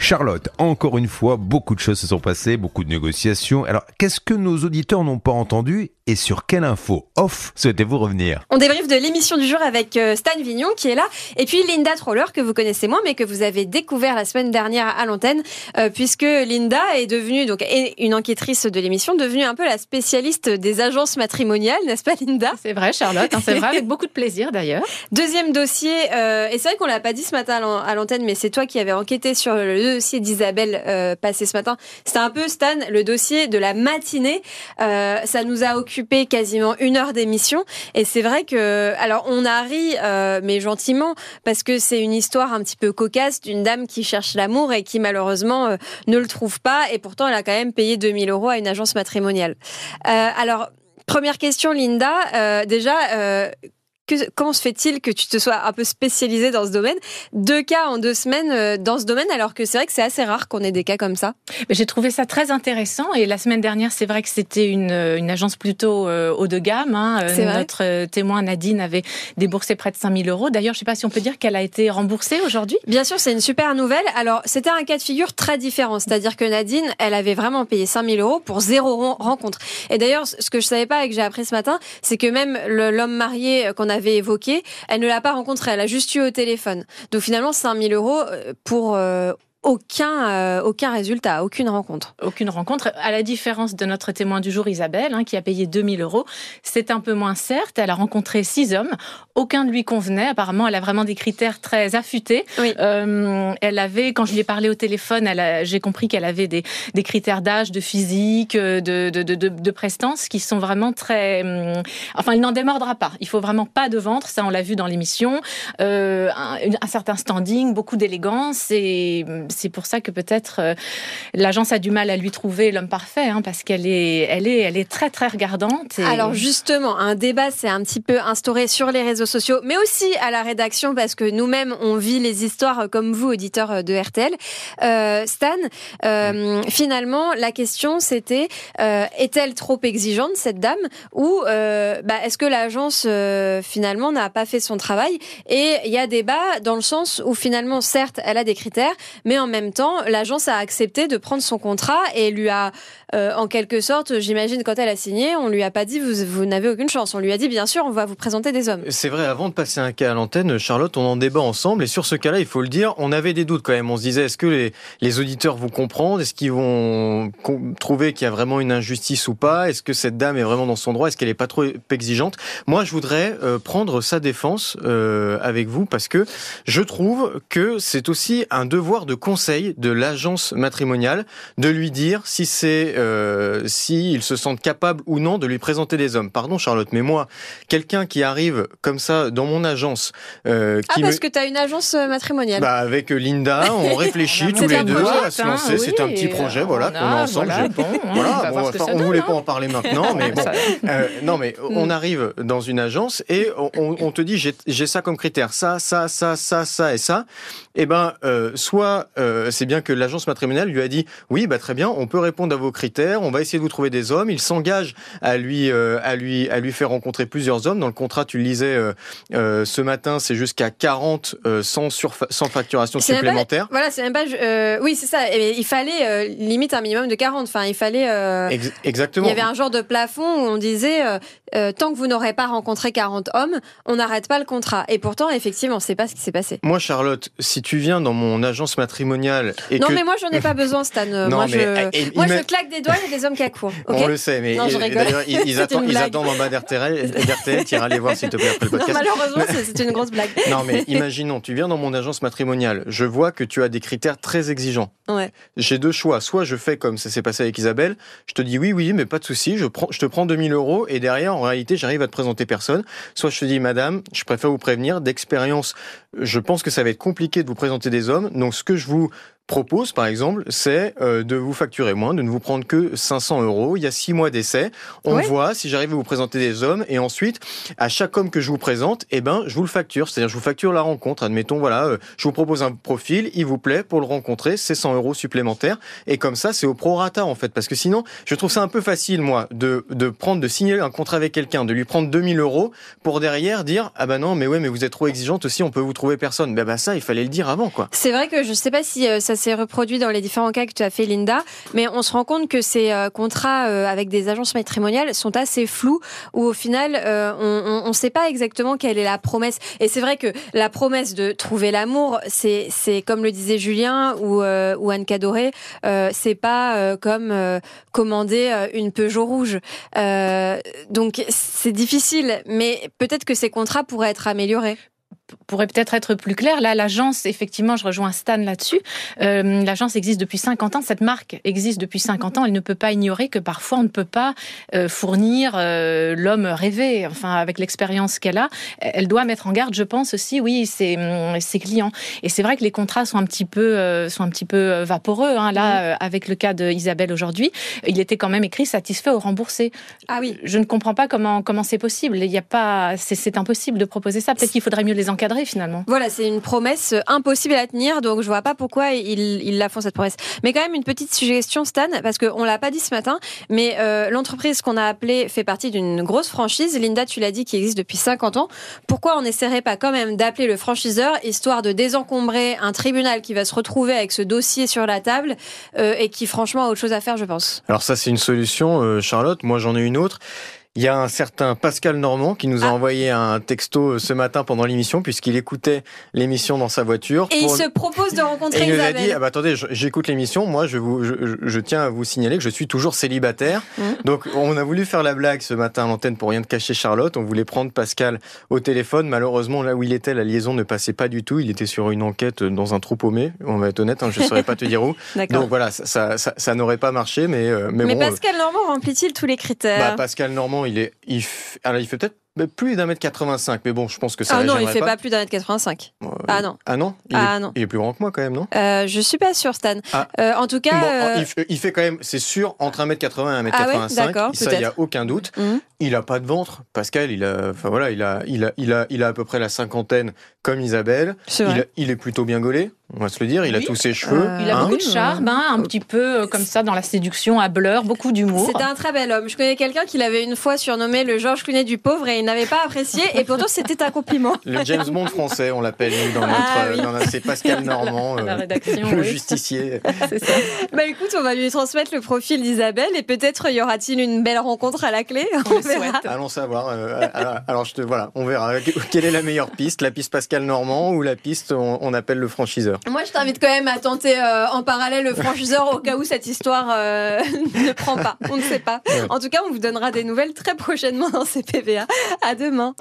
Charlotte, encore une fois, beaucoup de choses se sont passées, beaucoup de négociations. Alors, qu'est-ce que nos auditeurs n'ont pas entendu et sur quelle info off souhaitez-vous revenir? On débriefe de l'émission du jour avec euh, Stan Vignon qui est là et puis Linda Troller que vous connaissez moins mais que vous avez découvert la semaine dernière à l'antenne euh, puisque Linda est devenue donc une enquêtrice de l'émission, devenue un peu la spécialiste des agences matrimoniales, n'est-ce pas Linda? C'est vrai Charlotte, hein, c'est vrai avec beaucoup de plaisir d'ailleurs. Deuxième dossier euh, et c'est vrai qu'on l'a pas dit ce matin à l'antenne mais c'est toi qui avais enquêté sur le dossier d'Isabelle passé ce matin. C'était un peu Stan le dossier de la matinée. ça nous a occupé quasiment une heure d'émission. Et c'est vrai que, alors on a ri, euh, mais gentiment, parce que c'est une histoire un petit peu cocasse d'une dame qui cherche l'amour et qui malheureusement euh, ne le trouve pas. Et pourtant, elle a quand même payé 2000 euros à une agence matrimoniale. Euh, alors, Première question, Linda. déjà, comment se fait-il que tu te sois un peu spécialisé dans ce domaine? Deux cas en deux semaines euh, dans ce domaine, alors que c'est vrai que c'est assez rare qu'on ait des cas comme ça. J'ai trouvé ça très intéressant et la semaine dernière, c'est vrai que c'était une, une, agence plutôt euh, haut de gamme. Hein. Notre témoin Nadine avait déboursé près de 5000 euros. D'ailleurs, je ne sais pas si on peut dire qu'elle a été remboursée aujourd'hui. Bien sûr, c'est une super nouvelle. Alors, c'était un cas de figure très différent, c'est-à-dire que Nadine, elle avait vraiment payé 5000 euros pour zéro rencontre. Et d'ailleurs, ce que je savais pas et que j'ai appris ce matin, c'est que même l'homme marié euh, qu'on avait évoqué, elle ne l'a pas rencontré, elle a juste eu au téléphone. Donc finalement, 5000 euros euh, pour euh, aucun, euh, aucun résultat, aucune rencontre. Aucune rencontre. À la différence de notre témoin du jour, Isabelle, hein, qui a payé 2000 euros, c'est un peu moins certes. Elle a rencontré six hommes. Aucun ne lui convenait. Apparemment, elle a vraiment des critères très affûtés. Euh, elle avait, quand je lui ai parlé au téléphone, j'ai compris qu'elle avait des, des critères d'âge, de physique, de, de, de, de, prestance qui sont vraiment très... Hum, enfin, il n'en démordra pas. Il faut vraiment pas de ventre. Ça, on l'a vu dans l'émission. Euh, un, un, certain standing, beaucoup d'élégance et c'est pour ça que peut-être euh, l'agence a du mal à lui trouver l'homme parfait, hein, parce qu'elle est, elle est, elle est très très regardante. Alors justement, un débat s'est un petit peu instauré sur les réseaux sociaux, mais aussi à la rédaction, parce que nous-mêmes on vit les histoires comme vous, auditeurs de RTL. Euh, Stan, euh, finalement, la question c'était est-elle trop exigeante cette dame, ou bah, est-ce que l'agence finalement n'a pas fait son travail? Et il y a débat dans le sens où finalement, certes, elle a des critères, mais en même temps, l'agence a accepté de prendre son contrat et lui a, euh, en quelque sorte, j'imagine, quand elle a signé, on lui a pas dit vous, vous n'avez aucune chance. On lui a dit bien sûr, on va vous présenter des hommes. C'est vrai, avant de passer un cas à l'antenne, Charlotte, on en débat ensemble et sur ce cas-là, il faut le dire, on avait des doutes quand même. On se disait, est-ce que les, auditeurs vont comprendre Est-ce qu'ils vont trouver qu'il y a vraiment une injustice ou pas? Est-ce que cette dame est vraiment dans son droit? Est-ce qu'elle est pas trop exigeante? Moi, je voudrais euh, prendre sa défense euh, avec vous parce que je trouve que c'est aussi un devoir de conseil de l'agence matrimoniale de lui dire si c'est euh, si ils se sentent capables ou non de lui présenter des hommes. Pardon Charlotte, mais moi, quelqu'un qui arrive comme ça dans mon agence, euh, qui ah parce que tu as une agence euh, matrimoniale. Bah avec Linda, on réfléchit tous les deux à se lancer. c'est un petit projet, voilà, qu'on a ensemble. Voilà, bon, enfin, on voulait pas en hein. parler maintenant, mais bon, euh, non, mais mm. on arrive dans une agence et on, on te dit j'ai ça comme critère, ça, ça, ça, ça, ça et ça. Eh ben, euh, soit euh, c'est bien que l'agence matrimoniale lui a dit oui, bah très bien, on peut répondre à vos critères, on va essayer de vous trouver des hommes. Il s'engage à lui, euh, à lui, à lui faire rencontrer plusieurs hommes. Dans le contrat, tu le lisais ce matin, c'est jusqu'à 40 sans, sans facturation supplémentaire. voilà, c'est même pas. oui, c'est ça. il fallait limite un minimum de 40. Enfin, il fallait. exactement. Il y avait un genre de plafond où on disait tant que vous n'aurez pas rencontré 40 hommes, on n'arrête pas le contrat. Et pourtant, effectivement, c'est pas ce qui s'est passé. Moi, Charlotte, si tu viens dans mon agence matrimoniale non, mais moi, j'en ai pas besoin, Stan. moi, je... moi je claque des doigts, il y a des hommes qui accourent. On le sait, mais d'ailleurs, ils, attendent, ils attendent en bas d'RTL. Iras les voir, s'il te plaît, après le podcast. Non, malheureusement, c'est une grosse blague. Non, mais imaginons, tu viens dans mon agence matrimoniale. Je vois que tu as des critères très exigeants. Ouais. J'ai deux choix. Soit je fais comme ça s'est passé avec Isabelle. Je te dis oui, oui, mais pas de souci. Je, prends, je te prends 2000 euros et derrière, en réalité, j'arrive à te présenter personne. Soit je te dis, madame, je préfère vous prévenir d'expérience. Je pense que ça va être compliqué de vous présenter des hommes. Donc, ce que je vous coup, propose, par exemple, c'est euh, de vous facturer moins, de ne vous prendre que 500 euros. Il y a six mois d'essai. On voit si j'arrive à vous présenter des hommes et ensuite, à chaque homme que je vous présente, eh ben, je vous le facture. C'est-à-dire, je vous facture la rencontre. Admettons, voilà, euh, je vous propose un profil, il vous plaît, pour le rencontrer, c'est 100 euros supplémentaires. Et comme ça, c'est au prorata, en fait. Parce que sinon, je trouve ça un peu facile, moi, de, de prendre, de signer un contrat avec quelqu'un, de lui prendre 2000 euros pour derrière dire, ah ben non, mais ouais, mais vous êtes trop exigeante aussi, on peut vous trouver personne. Ben, ben ça, il fallait le dire avant, quoi. C'est vrai que je sais pas si euh, ça s'est reproduit dans les différents cas que tu as fait, Linda, mais on se rend compte que ces euh, contrats euh, avec des agences matrimoniales sont assez flous, où au final, on ne sait pas exactement quelle est la promesse. Et c'est vrai que la promesse de trouver l'amour, c'est c'est comme le disait Julien ou, ou Anne Cadoré, c'est pas comme commander une Peugeot rouge. donc c'est difficile, mais peut-être que ces contrats pourraient être améliorés pourrait peut-être être plus clair. Là, l'agence, effectivement, je rejoins Stan là-dessus. Euh, l'agence existe depuis 50 ans. Cette marque existe depuis 50 ans. Elle ne peut pas ignorer que parfois on ne peut pas euh, fournir euh, l'homme rêvé. Enfin, avec l'expérience qu'elle a, elle doit mettre en garde, je pense aussi, oui, ses, ses clients. Et c'est vrai que les contrats sont un petit peu, sont un petit peu vaporeux. Hein, là, avec le cas d'Isabelle aujourd'hui, il était quand même écrit satisfait ou remboursé. Ah oui. Je ne comprends pas comment comment c'est possible. Il n'y a pas, c'est impossible de proposer ça. Peut-être qu'il faudrait mieux les encadrer finalement. Voilà, c'est une promesse impossible à tenir, donc je vois pas pourquoi ils, la font cette promesse. Mais quand même une petite suggestion, Stan, parce qu'on l'a pas dit ce matin, mais euh, l'entreprise qu'on a appelée fait partie d'une grosse franchise. Linda, tu l'as dit, qui existe depuis 50 ans. Pourquoi on n'essaierait pas quand même d'appeler le franchiseur, histoire de désencombrer un tribunal qui va se retrouver avec ce dossier sur la table euh, et qui franchement a autre chose à faire, je pense. Alors ça, c'est une solution, euh, Charlotte. Moi, j'en ai une autre. Il y a un certain Pascal Normand qui nous a ah. envoyé un texto euh, ce matin pendant l'émission puisqu'il écoutait l'émission dans sa voiture. Et il se propose de rencontrer et il nous a dit ah bah attendez j'écoute l'émission moi je vous je, tiens à vous signaler que je suis toujours célibataire. Mmh. Donc on a voulu faire la blague ce matin à l'antenne pour rien de cacher Charlotte. On voulait prendre Pascal au téléphone. Malheureusement là où il était la liaison ne passait pas du tout. Il était sur une enquête dans un trou paumé. On va être honnête, hein, je ne saurais pas te dire où. Donc voilà ça ça, ça, n'aurait pas marché mais euh, mais, mais Pascal Normand remplit-il tous les critères? Bah, Pascal Normand il est il alors, il fait peut-être plus d'un mètre 85, mais bon, je pense que ça. Ah non, il fait pas, plus d'un mètre 85. ah non. Ah non il, ah est, non. il est plus grand que moi quand même, non? Euh, Je suis pas sûr, Stan. Ah. Euh, en tout cas, euh, il, fait, quand même, c'est sûr, entre 1 mètre 80 et 1 mètre 85. Ah ça, il y a aucun doute. Mhm. Il a pas de ventre. Pascal, il a, enfin voilà, il a, il a, il a, il a à peu près la cinquantaine comme Isabelle. Il, il, est plutôt bien gaulé. On va se le dire, il a tous ses cheveux. Il a beaucoup de charme, hein, un petit peu comme ça dans la séduction à bleur, beaucoup d'humour. C'était un très bel homme. Je connais quelqu'un qui l'avait une fois surnommé le Georges Clooney du pauvre et il n'avait pas apprécié et pourtant c'était un compliment. Le James Bond français, on l'appelle dans notre, ah, c'est Pascal Normand, la rédaction, le justicier. C'est ça. Bah écoute, on va lui transmettre le profil d'Isabelle et peut-être y aura-t-il une belle rencontre à la clé? On, verra. Allons savoir. alors je te voilà, on verra quelle est la meilleure piste, la piste Pascal Normand ou la piste on, appelle le franchiseur? Moi, je t'invite quand même à tenter en parallèle le franchiseur au cas où cette histoire ne prend pas. On ne sait pas. En tout cas, on vous donnera des nouvelles très prochainement dans ces PVA. À demain.